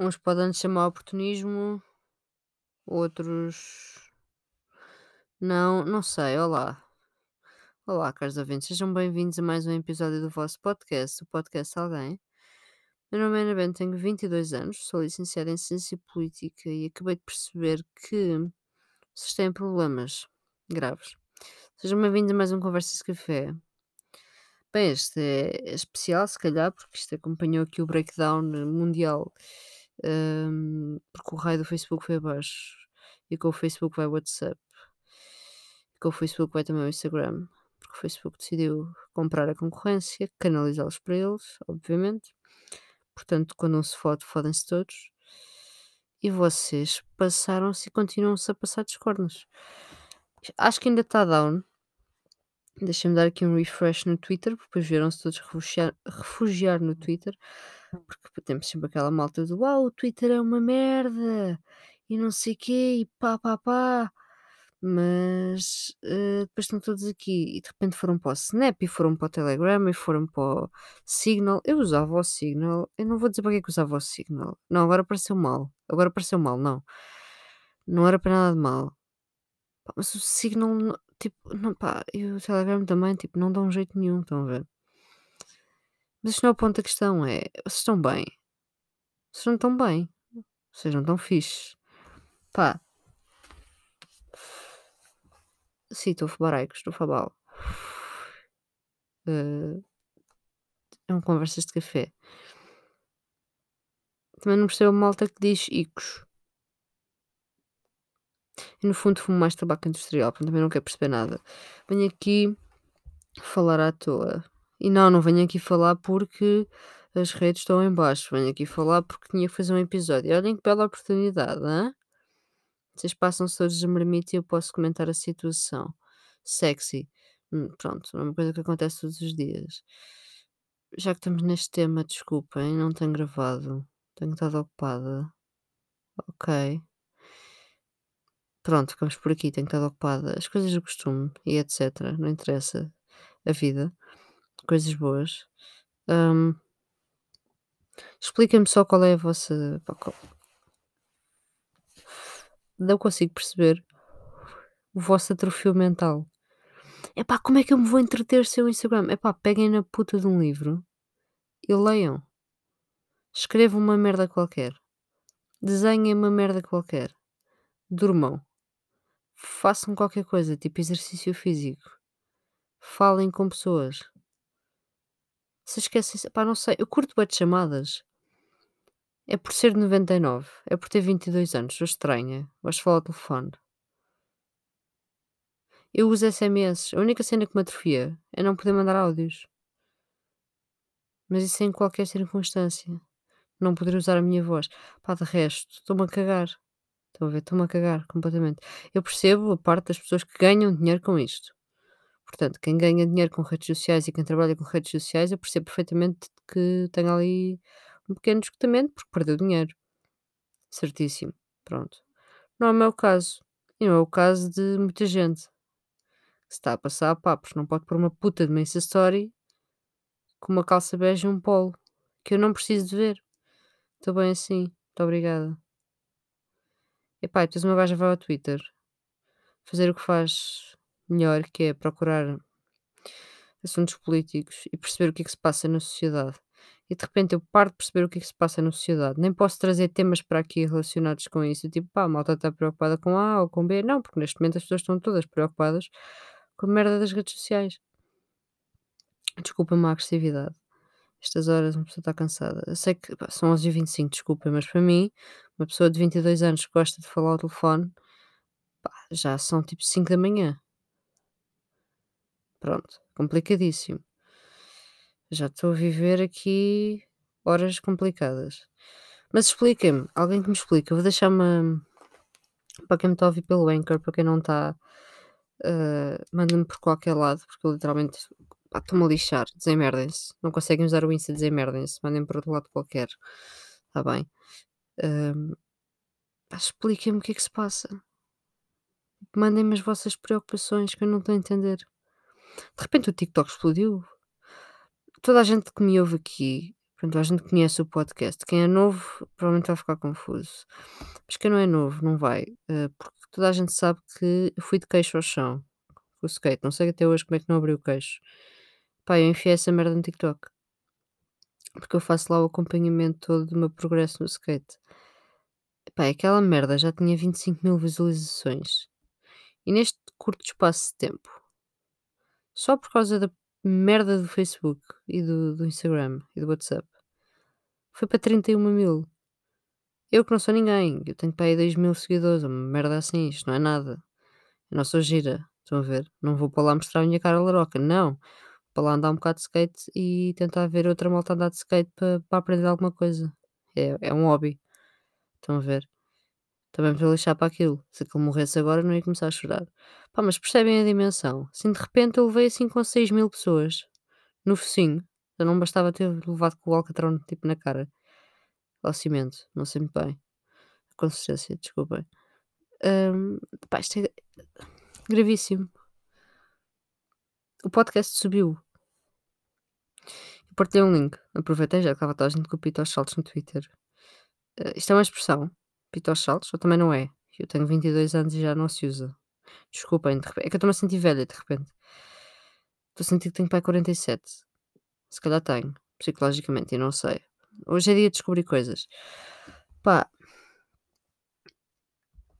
Uns podem chamar oportunismo, outros não, não sei. Olá. Olá, caros ouvintes, sejam bem-vindos a mais um episódio do vosso podcast, o Podcast Alguém. Meu nome é Ana Bento, tenho 22 anos, sou licenciada em Ciência Política e acabei de perceber que vocês têm problemas graves. Sejam bem-vindos a mais um Conversas de Café. Bem, este é especial, se calhar, porque isto acompanhou aqui o breakdown mundial, hum, porque o raio do Facebook foi abaixo e com o Facebook vai o WhatsApp, e com o Facebook vai também o Instagram, porque o Facebook decidiu comprar a concorrência, canalizá-los para eles, obviamente. Portanto, quando não se fode, fodem-se todos. E vocês passaram-se e continuam-se a passar dos. Acho que ainda está down. Deixem-me dar aqui um refresh no Twitter, porque depois viram-se todos refugiar, refugiar no Twitter, porque temos sempre aquela malta do uau, o Twitter é uma merda e não sei quê, e pá pá pá. Mas eh, depois estão todos aqui e de repente foram para o Snap e foram para o Telegram e foram para o Signal. Eu usava o Signal, eu não vou dizer para que é que usava o Signal. Não, agora pareceu mal. Agora pareceu mal, não. Não era para nada de mal. Mas o Signal, tipo, não, pá, e o Telegram também, tipo, não dá um jeito nenhum, estão a ver? Mas isto não é o ponto da questão, é, vocês estão bem? Vocês não estão bem? Vocês não estão fixe? Pá. Sim, estou a fabaraico, estou fabal. Eh, é um conversas de café. Também não percebo a malta que diz icos. E no fundo fumo mais tabaco industrial, portanto também não quero perceber nada. Venho aqui falar à toa. E não, não venho aqui falar porque as redes estão em baixo. Venho aqui falar porque tinha que fazer um episódio. E olhem que bela oportunidade, hã? Vocês passam-se todos a marmita e eu posso comentar a situação. Sexy. Hum, pronto, é uma coisa que acontece todos os dias. Já que estamos neste tema, desculpem, não tenho gravado. Tenho estado ocupada. Ok. Pronto, ficamos por aqui, tenho estado ocupada. As coisas do costume e etc. Não interessa. A vida. Coisas boas. Hum, Expliquem-me só qual é a vossa. pá, Não consigo perceber o vosso atrofio mental. Epá, como é que eu me vou entreter sem o Instagram? Epá, peguem na puta de um livro e leiam. Escrevam uma merda qualquer. Desenhem uma merda qualquer. Durmam. Façam qualquer coisa, tipo exercício físico. Falem com pessoas. Se esquecem, pá, não sei. Eu curto bem de chamadas. É por ser de 99. É por ter 22 anos. Sou estranha. Gosto falar ao telefone. Eu uso SMS. A única cena que me atrofia é não poder mandar áudios. Mas isso em qualquer circunstância. Não poder usar a minha voz. Pá, de resto, estou-me a cagar. Estão a ver? Estou-me a cagar completamente. Eu percebo a parte das pessoas que ganham dinheiro com isto. Portanto, quem ganha dinheiro com redes sociais e quem trabalha com redes sociais, eu percebo perfeitamente que tem ali um pequeno esgotamento porque perdeu dinheiro. Certíssimo. Pronto. Não é o meu caso. E não é o caso de muita gente. Se está a passar a papos. Não pode pôr uma puta de uma Insta Story com uma calça bege e um polo. Que eu não preciso de ver. Estou bem assim. Muito obrigada. Epá, depois uma gaja vai ao Twitter fazer o que faz melhor, que é procurar assuntos políticos e perceber o que é que se passa na sociedade. E de repente eu paro de perceber o que é que se passa na sociedade. Nem posso trazer temas para aqui relacionados com isso. Tipo, pá, a malta está preocupada com A ou com B. Não, porque neste momento as pessoas estão todas preocupadas com a merda das redes sociais. Desculpa-me a agressividade. Estas horas uma pessoa está cansada. Eu sei que pá, são 11h25, desculpa, mas para mim, uma pessoa de 22 anos que gosta de falar ao telefone, pá, já são tipo 5 da manhã. Pronto, complicadíssimo. Já estou a viver aqui horas complicadas. Mas expliquem-me, alguém que me explica. Vou deixar uma. Para quem me está a ouvir pelo Anchor, para quem não está, uh, mandem-me por qualquer lado, porque eu literalmente estou-me a lixar. Desemerdem-se. Não conseguem usar o Insta, desemerdem-se. Mandem por outro lado qualquer. Está bem? Um, expliquem-me o que é que se passa. Mandem-me as vossas preocupações que eu não estou a entender. De repente o TikTok explodiu. Toda a gente que me ouve aqui, Pronto, a gente conhece o podcast. Quem é novo provavelmente vai ficar confuso. Mas quem não é novo não vai, eh, porque toda a gente sabe que fui de queixo ao chão com o skate. Não sei até hoje como é que não abriu o queixo. Pá, eu enfiei essa merda no TikTok. Porque eu faço lá o acompanhamento todo do meu progresso no skate. Pá, aquela merda já tinha 25 mil visualizações. E neste curto espaço de tempo, só por causa da merda do Facebook e do, do Instagram e do WhatsApp, foi para 31 mil. Eu que não sou ninguém, eu tenho para aí 2 mil seguidores, uma merda assim, isto não é nada. Eu não sou gira, estão a ver? Não vou para lá mostrar a minha cara laroca, não. Vou para lá andar um bocado de skate e tentar ver outra malta andar de skate para, para aprender alguma coisa. É, é um hobby, estão a ver? Também para lixar para aquilo. Se aquilo morresse agora, não ia começar a chorar. Pá, mas percebem a dimensão? Assim, de repente, eu levei assim com 6 mil pessoas no focinho. Já não bastava ter levado com o alcatrão tipo na cara. Ao cimento, não sei muito bem. A consistência, desculpem. Hum, pá, isto é gravíssimo. O podcast subiu. Eu partilhei um link. Aproveitei já que estava toda a gente com o pito aos saltos no Twitter. Uh, isto é uma expressão. Pito saltos? Ou também não é? Eu tenho 22 anos e já não se usa. Desculpem, de repente. É que eu estou-me a sentir velha, de repente. Estou a sentir que tenho pai 47. Se calhar tenho, psicologicamente, e não sei. Hoje é dia de descobrir coisas. Pá.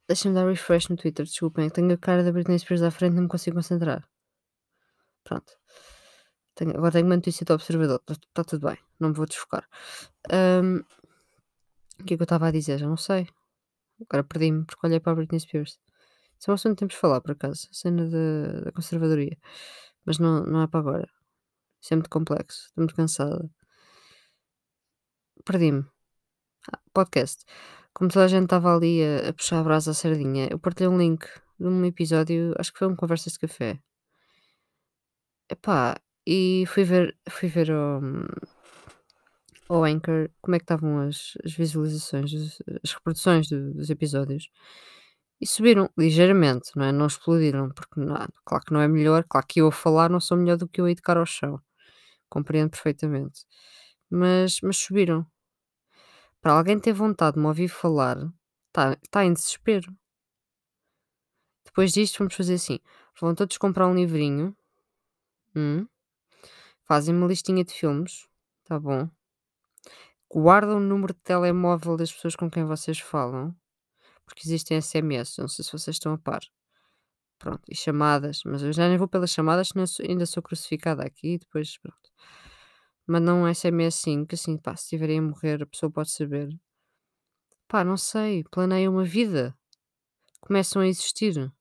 Deixa-me dar refresh no Twitter, desculpem. Tenho a cara da Britney Spears à frente não me consigo concentrar. Pronto. Tenho, agora tenho uma notícia do observador. Está tá tudo bem. Não me vou desfocar. Um, o que é que eu estava a dizer? Já não sei. Agora perdi-me porque olhei para a Britney Spears. Isso é um assunto que temos de falar, por acaso. A cena da, da conservadoria. Mas não, não é para agora. Isso é muito complexo. Estou muito cansada. Perdi-me. Ah, podcast. Como toda a gente estava ali a, a puxar a brasa à sardinha, eu partilhei um link de um episódio, acho que foi um Conversas de Café. Epá, e fui ver, fui ver o, ao Anchor como é que estavam as, as visualizações, as, reproduções do- dos episódios. E subiram ligeiramente, não é? Não explodiram, porque não, claro que não é melhor, claro que eu a falar não sou melhor do que eu a cara ao chão. Compreendo perfeitamente. Mas, mas subiram. Para alguém ter vontade de me ouvir falar, está tá em desespero. Depois disto, vamos fazer assim: vão todos comprar um livrinho, hum, fazem uma listinha de filmes, tá bom? Guardam o número de telemóvel das pessoas com quem vocês falam, porque existem SMS, não sei se vocês estão a par. Pronto, e chamadas, mas eu já nem vou pelas chamadas, senão ainda sou crucificada aqui, depois pronto. Mandam um SMS sim, que assim, pá, se estiverem a morrer, a pessoa pode saber. Pá, não sei, planeiam uma vida. Começam a existir.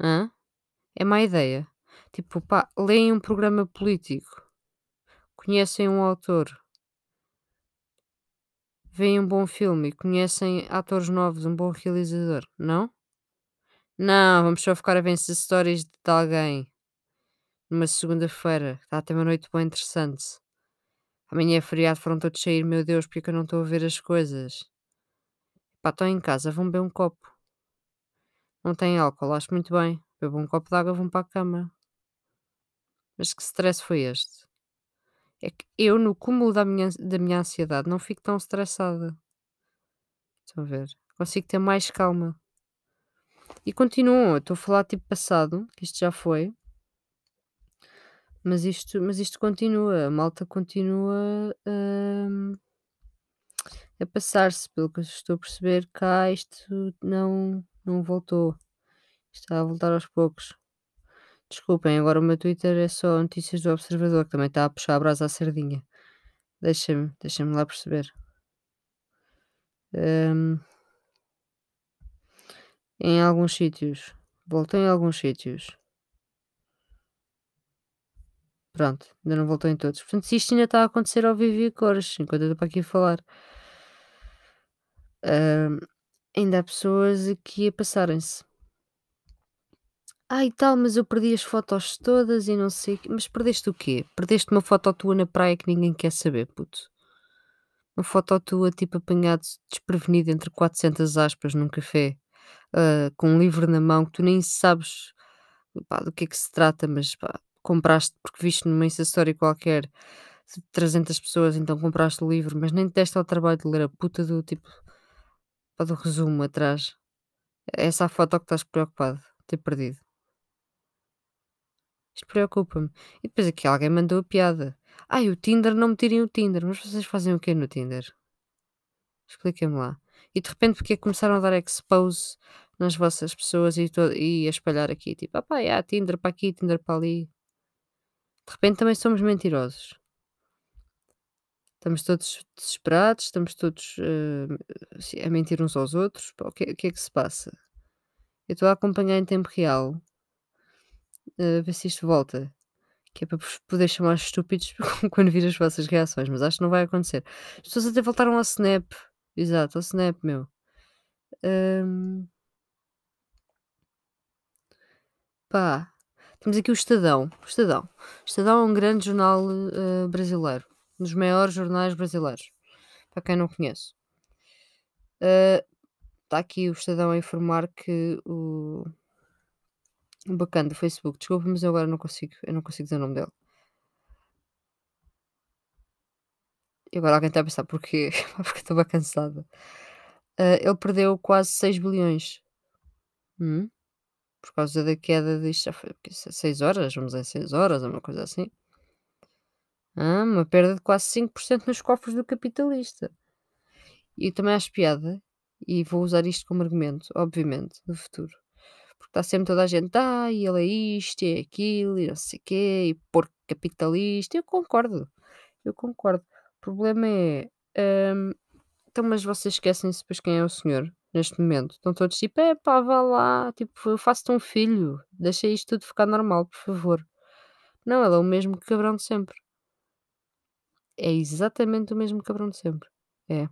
Hã? É má ideia. Tipo, pá, leem um programa político. Conhecem um autor. Veem um bom filme conhecem atores novos, um bom realizador. Não? Não, vamos só ficar a ver essas histórias de alguém. Numa segunda-feira. Está a ter uma noite bem interessante. Amanhã é feriado, foram todos sair. Meu Deus, porque é eu não estou a ver as coisas? Pá, estão em casa, vão beber um copo. Não têm álcool, acho muito bem. Bebam um copo de água, vão para a cama. Mas que stress foi este? É que eu, no cúmulo da minha, da minha ansiedade, não fico tão estressada. Estão a ver? Consigo ter mais calma. E continuam, estou a falar tipo passado, que isto já foi. Mas isto, mas isto continua, a malta continua hum, a passar-se, pelo que estou a perceber, cá isto não, não voltou. Está a voltar aos poucos. Desculpem, agora o meu Twitter é só notícias do Observador, que também está a puxar a brasa à sardinha. Deixa-me, deixa-me lá perceber. Hum, em alguns sítios. Voltou em alguns sítios. Pronto, ainda não voltou em todos. Portanto, se isto ainda está a acontecer ao vivo e cores, enquanto eu estou para aqui a falar. Hum, ainda há pessoas aqui a passarem-se. E tal, mas eu perdi as fotos todas e não sei. o quê." Mas perdeste o quê? Perdeste uma foto tua na praia que ninguém quer saber, puto. Uma foto tua, tipo, apanhado desprevenido entre 400 aspas num café, ah, com um livro na mão que tu nem sabes pá, do que é que se trata, mas pá, compraste porque viste numa Story qualquer de 300 pessoas, então compraste o livro, mas nem te deste ao trabalho de ler a puta do tipo, pá, do resumo atrás. É essa a foto que estás preocupado, ter perdido. Isto preocupa-me. E depois aqui alguém mandou a piada. Ai, o Tinder, não me tirem o Tinder. Mas vocês fazem o quê no Tinder? Expliquem-me lá. E de repente porque é começaram a dar expose nas vossas pessoas e, e a espalhar aqui, tipo, ah pá, Tinder para aqui, Tinder para ali. De repente também somos mentirosos. Estamos todos desesperados, estamos todos assim, a mentir uns aos outros. O que, o que é que se passa? Eu estou a acompanhar em tempo real, eh, a ver se isto volta. Que é para poder chamar estúpidos quando vir as vossas reações, mas acho que não vai acontecer. As pessoas até voltaram ao Snap. Exato, ao Snap, meu. Hum, pá, temos aqui o Estadão. O Estadão. O Estadão é um grande jornal eh, brasileiro. Um dos maiores jornais brasileiros. Para quem não conhece. Está aqui o Estadão a informar que o bacana do Facebook, desculpa, mas eu agora não consigo, eu não consigo dizer o nome dele. E agora alguém está a pensar porquê? Porque estou bem cansada. Ah, ele perdeu quase 6 bilhões. Hum, por causa da queda disto, já foi o quê? 6 horas, vamos dizer 6 horas, uma coisa assim. Ah, uma perda de quase 5% nos cofres do capitalista. E também acho piada, e vou usar isto como argumento, obviamente, no futuro. Está sempre toda a gente, ah, ele é isto, é aquilo, e não sei o quê, e porco capitalista. Eu concordo, eu concordo. O problema é, hum, então, mas vocês esquecem-se depois quem é o senhor, neste momento. Estão todos tipo, é pá, vá lá, tipo, eu faço-te um filho, deixa isto tudo ficar normal, por favor. Não, ele é o mesmo cabrão de sempre. É exatamente o mesmo cabrão de sempre. É.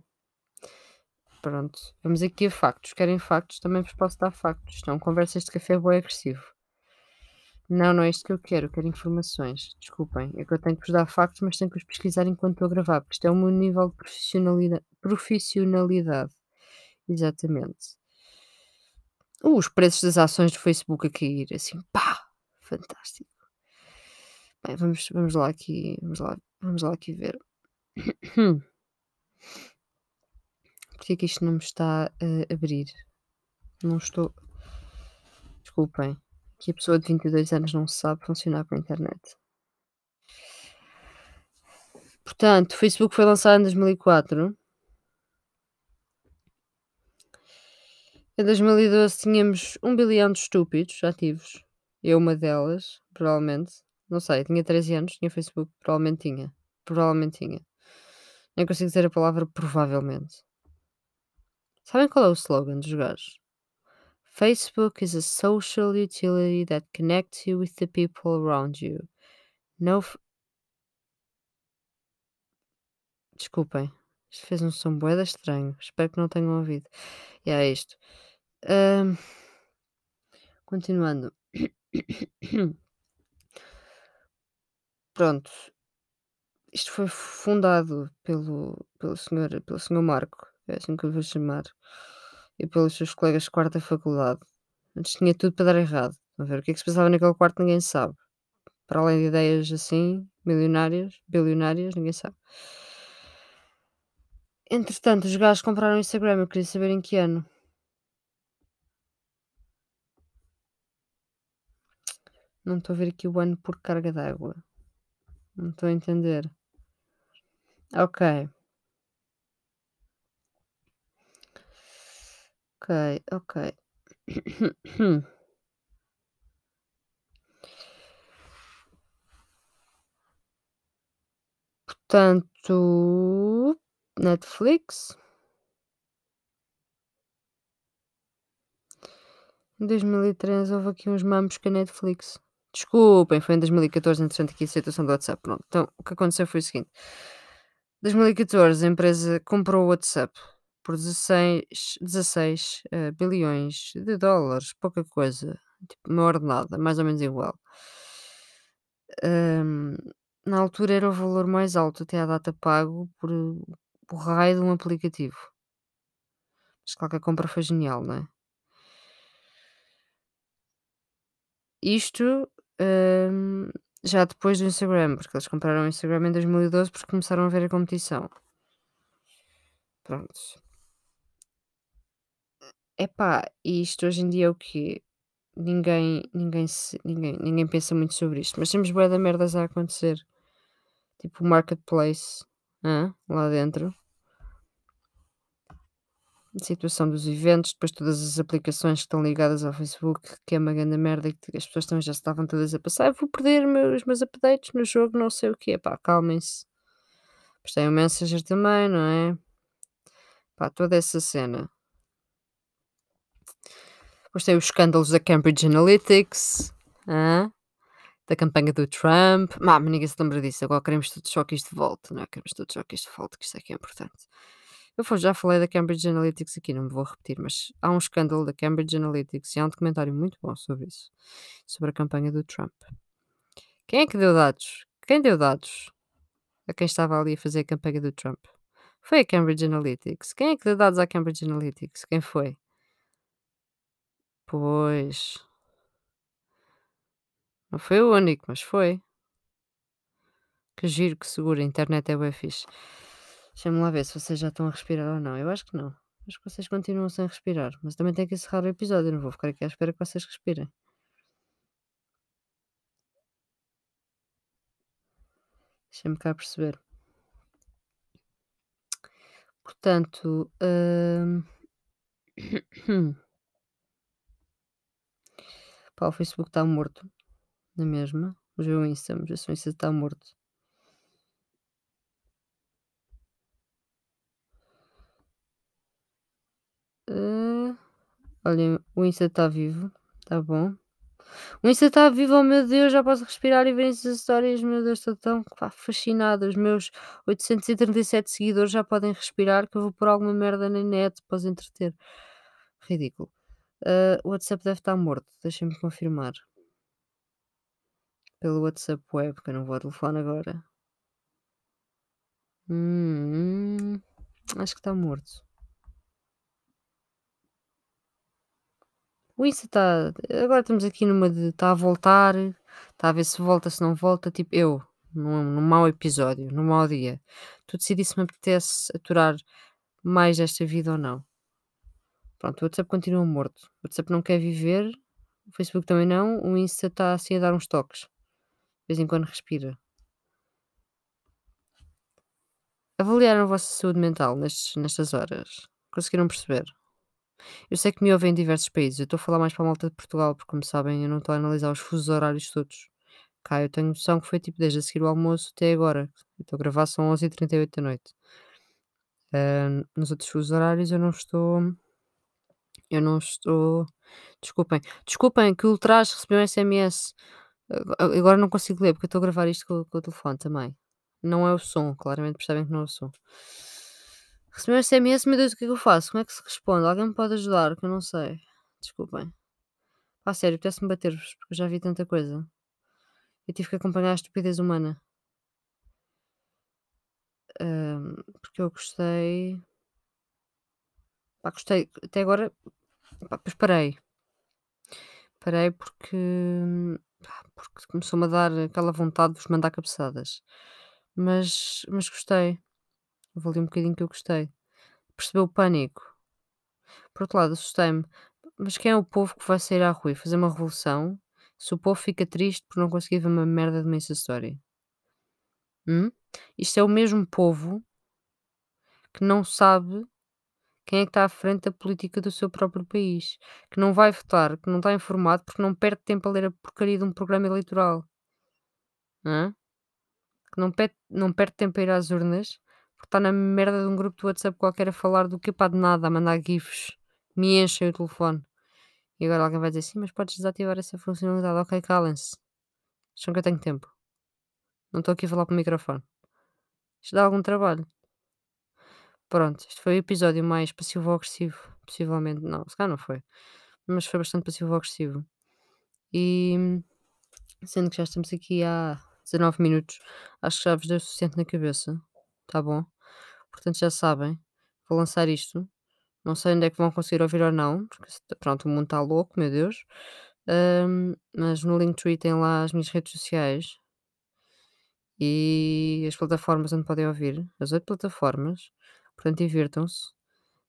Pronto, vamos aqui a factos. Querem factos? Também vos posso dar factos. Estão conversas de café bem agressivo. Não, não é isto que eu quero. Quero informações. Desculpem. É que eu tenho que vos dar factos, mas tenho que os pesquisar enquanto estou a gravar, porque isto é o meu nível de profissionalidade. profissionalidade. Exatamente. Uh, os preços das ações do Facebook a cair, assim, pá! Fantástico. Bem, vamos, vamos lá aqui, vamos lá, vamos lá aqui ver. Porque é que isto não me está a abrir? Não estou. Desculpem. Que a pessoa de 22 anos não sabe funcionar com a internet. Portanto, o Facebook foi lançado em 2004. Em 2012 tínhamos 1 bilhão de estúpidos ativos. Eu uma delas, provavelmente. Não sei, tinha 13 anos, tinha Facebook, provavelmente tinha. Provavelmente tinha. Nem consigo dizer a palavra provavelmente. Sabem qual é o slogan dos gajos? Facebook is a social utility that connects you with the people around you. No. Desculpem. Isto fez um som boeda estranho. Espero que não tenham ouvido. E é isto. Ahm, Continuando. Pronto. Isto foi fundado pelo, pelo, senhor, pelo senhor Marco, é assim que eu vou chamar, e pelos seus colegas de quarta faculdade. Antes tinha tudo para dar errado. A ver o que é que se passava naquele quarto, ninguém sabe. Para além de ideias assim, milionárias, bilionárias, ninguém sabe. Entretanto, os gajos compraram o Instagram, eu queria saber em que ano. Não estou a ver aqui o ano por carga d'água. Não estou a entender. Ok. Ok. Portanto, Netflix. Em 2013 houve aqui uns mamos com a Netflix. Desculpem, foi em 2014, entretanto aqui a situação do WhatsApp. Pronto. Então, o que aconteceu foi o seguinte. 2014 a empresa comprou o WhatsApp por 16, 16 eh, bilhões de dólares, pouca coisa, tipo uma ordenada, mais ou menos igual. Ahm, na altura era o valor mais alto até à data pago por raio de um aplicativo. Mas a compra foi genial, não é? Isto, hum, Já depois do Instagram, porque eles compraram o Instagram em 2012 porque começaram a ver a competição. Pronto. Epá, isto hoje em dia é o quê? Ninguém ninguém ninguém ninguém pensa muito sobre isto, mas temos bué de merdas a acontecer, tipo o marketplace, lá dentro. A situação dos eventos, depois todas as aplicações que estão ligadas ao Facebook, que é uma grande merda e que as pessoas também já estavam todas a passar: "Eu vou perder meu os meus updates no jogo não sei o quê", pá, calmem-se. Depois tem o Messenger também, não é? Pá, toda essa cena. Depois tem os escândalos da Cambridge Analytics, da campanha do Trump. Má, ninguém se lembra disso, agora queremos todos só que isto de volta, não é? Queremos todos só que isto volte, que isto é que é importante. Eu já falei da Cambridge Analytics aqui, não me vou repetir, mas há um escândalo da Cambridge Analytics e há um documentário muito bom sobre isso, sobre a campanha do Trump. Quem é que deu dados? Quem deu dados a quem estava ali a fazer a campanha do Trump? Foi a Cambridge Analytics. Quem é que deu dados à Cambridge Analytics? Quem foi? Pois. Não foi o único, mas foi. Que giro, que seguro, a internet é bué fixe. Deixa-me lá ver se vocês já estão a respirar ou não. Eu acho que não. Acho que vocês continuam sem respirar, mas também tenho que encerrar o episódio, eu não vou ficar aqui à espera que vocês respirem. Deixa-me cá perceber. Portanto, hum... Pá, o Facebook está morto, na mesma. Vamos ver o Insta, vamos ver se o Insta está morto. Ah, olhem, o Insta está vivo, está bom. O Insta está vivo, oh meu Deus, já posso respirar e ver essas histórias, meu Deus, estou tão pá, fascinada. Os meus 837 seguidores já podem respirar, que eu vou pôr alguma merda na net para os entreter. Ridículo. Ah, o WhatsApp deve estar morto, deixem-me confirmar. Pelo WhatsApp web, que eu não vou ao telefone agora. Hum, acho que está morto. O Insta está. Agora estamos aqui numa de. Está a voltar, está a ver se volta, se não volta. Tipo, eu, num, num mau episódio, num mau dia. Tu decidi se me apetece aturar mais esta vida ou não. Pronto, o WhatsApp continua morto. O WhatsApp não quer viver, o Facebook também não. O Insta está assim a dar uns toques. De vez em quando respira. Avaliaram a vossa saúde mental nestes, nestas horas? Conseguiram perceber? Eu sei que me ouvem em diversos países. Eu estou a falar mais para a malta de Portugal, porque, como sabem, eu não estou a analisar os fusos horários todos. Cá eu tenho noção que foi tipo desde a seguir o almoço até agora. Estou a gravar, são 11h38 da noite. Ah, nos outros fusos horários eu não estou. Eu não estou. Desculpem. Desculpem que o Ultraje recebeu um SMS. Ago- Agora não consigo ler porque eu estou a gravar isto com, com o telefone também. Não é o som, claramente percebem que não é o som. Recebi um SMS, meu Deus, o que é que eu faço? Como é que se responde? Alguém me pode ajudar? Que eu não sei. Desculpem. Pá, sério, apetece-me bater-vos, porque eu já vi tanta coisa. Eu tive que acompanhar a estupidez humana. Porque eu gostei. Pá, gostei. Até agora. Pá, depois parei. Parei porque. porque começou-me a dar aquela vontade de vos mandar cabeçadas. Mas, mas gostei. Houve ali um bocadinho que eu gostei. Percebeu o pânico. Por outro lado, assustei-me. Mas quem é o povo que vai sair à rua e fazer uma revolução se o povo fica triste por não conseguir ver uma merda de uma Insta? Hum? Isto é o mesmo povo que não sabe quem é que está à frente da política do seu próprio país, que não vai votar, que não está informado porque não perde tempo a ler a porcaria de um programa eleitoral, hã? que não perde, não perde tempo a ir às urnas porque está na merda de um grupo do WhatsApp qualquer a falar do que pá de nada, a mandar gifs, me enchem o telefone. E agora alguém vai dizer sim, mas podes desativar essa funcionalidade. Ok, calem-se. Acham que eu tenho tempo. Não estou aqui a falar para o microfone. Isto dá algum trabalho. Pronto, este foi o episódio mais passivo-agressivo. Possivelmente, não, se calhar não foi. Mas foi bastante passivo-agressivo. E sendo que já estamos aqui há 19 minutos, acho que já vos deu o suficiente na cabeça. Tá bom? Portanto, já sabem. Vou lançar isto. Não sei onde é que vão conseguir ouvir ou não, porque pronto, o mundo está louco, meu Deus. Ahm, mas no Linktree tem lá as minhas redes sociais. e as plataformas onde podem ouvir, as 8 plataformas, portanto divirtam-se.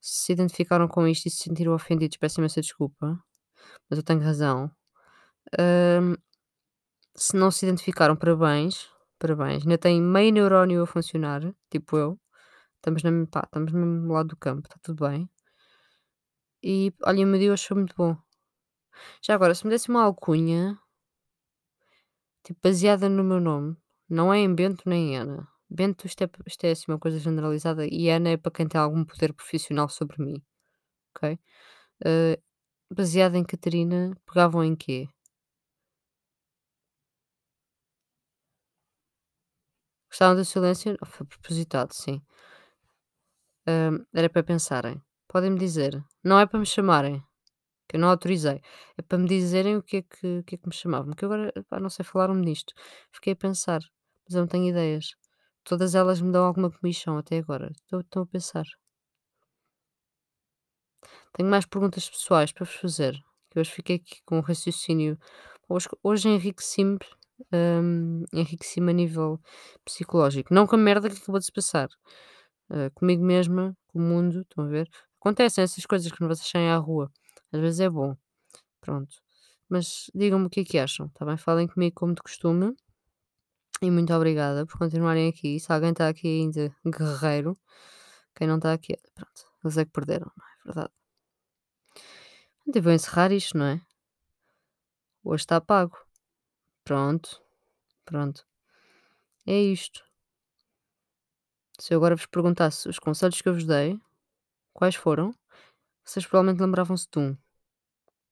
Se identificaram com isto e se sentiram ofendidos, peço imensa desculpa, mas eu tenho razão. Hum, se não se identificaram, parabéns, parabéns. Ainda tem meio neurónio a funcionar, tipo eu. Estamos, na, pá, estamos no mesmo lado do campo, está tudo bem. E olha, meu hoje foi muito bom. Já agora, se me desse uma alcunha, tipo, baseada no meu nome, não é em Bento nem em Ana. Bento, isto é, isto é assim uma coisa generalizada e Ana é para quem tem algum poder profissional sobre mim, ok? Eh, baseada em Catarina, pegavam em quê? Gostavam do silêncio? Oh, Foi propositado, sim. Hum, era para pensarem. Podem-me dizer. Não é para me chamarem, que eu não autorizei. É para me dizerem o que é que, o que, é que me chamavam. Que agora pá, não sei falar-me disto. Fiquei a pensar, mas eu não tenho ideias. Todas elas me dão alguma comissão até agora. Estou, a pensar. Tenho mais perguntas pessoais para vos fazer. Que hoje fiquei aqui com um raciocínio. Hoje, hoje enriqueci-me. hum, enriqueci-me a nível psicológico. Não com a merda que acabou de se passar. eh, comigo mesma, com o mundo, estão a ver? Acontecem essas coisas que vocês saem à rua. Às vezes é bom. Pronto. Mas digam-me o que é que acham, tá bem? Falem comigo como de costume. E muito obrigada por continuarem aqui. Se alguém está aqui ainda, guerreiro. Quem não está aqui, pronto. Eles é que perderam, não é verdade? Então vou encerrar isto, não é? Hoje está pago. Pronto. Pronto. É isto. Se eu agora vos perguntasse os conselhos que eu vos dei, quais foram, vocês provavelmente lembravam-se de um.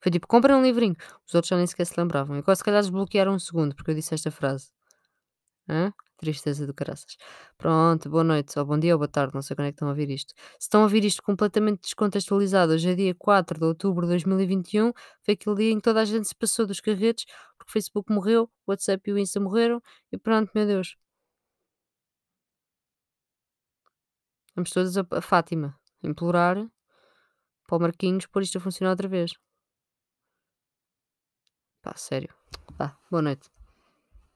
Foi tipo, comprem um livrinho. Os outros já nem sequer se lembravam. E quase se calhar desbloquearam um segundo, porque eu disse esta frase. Tristeza do caraças. Pronto, boa noite, ou bom dia ou boa tarde, não sei quando é que estão a ouvir isto. Se estão a ouvir isto completamente descontextualizado, hoje é dia 4 de outubro de 2021, foi aquele dia em que toda a gente se passou dos carretes, porque o Facebook morreu, o WhatsApp e o Insta morreram, e pronto, meu Deus. Vamos todos a, a Fátima implorar para o Marquinhos pôr isto a funcionar outra vez. Pá, sério. Pá, boa noite.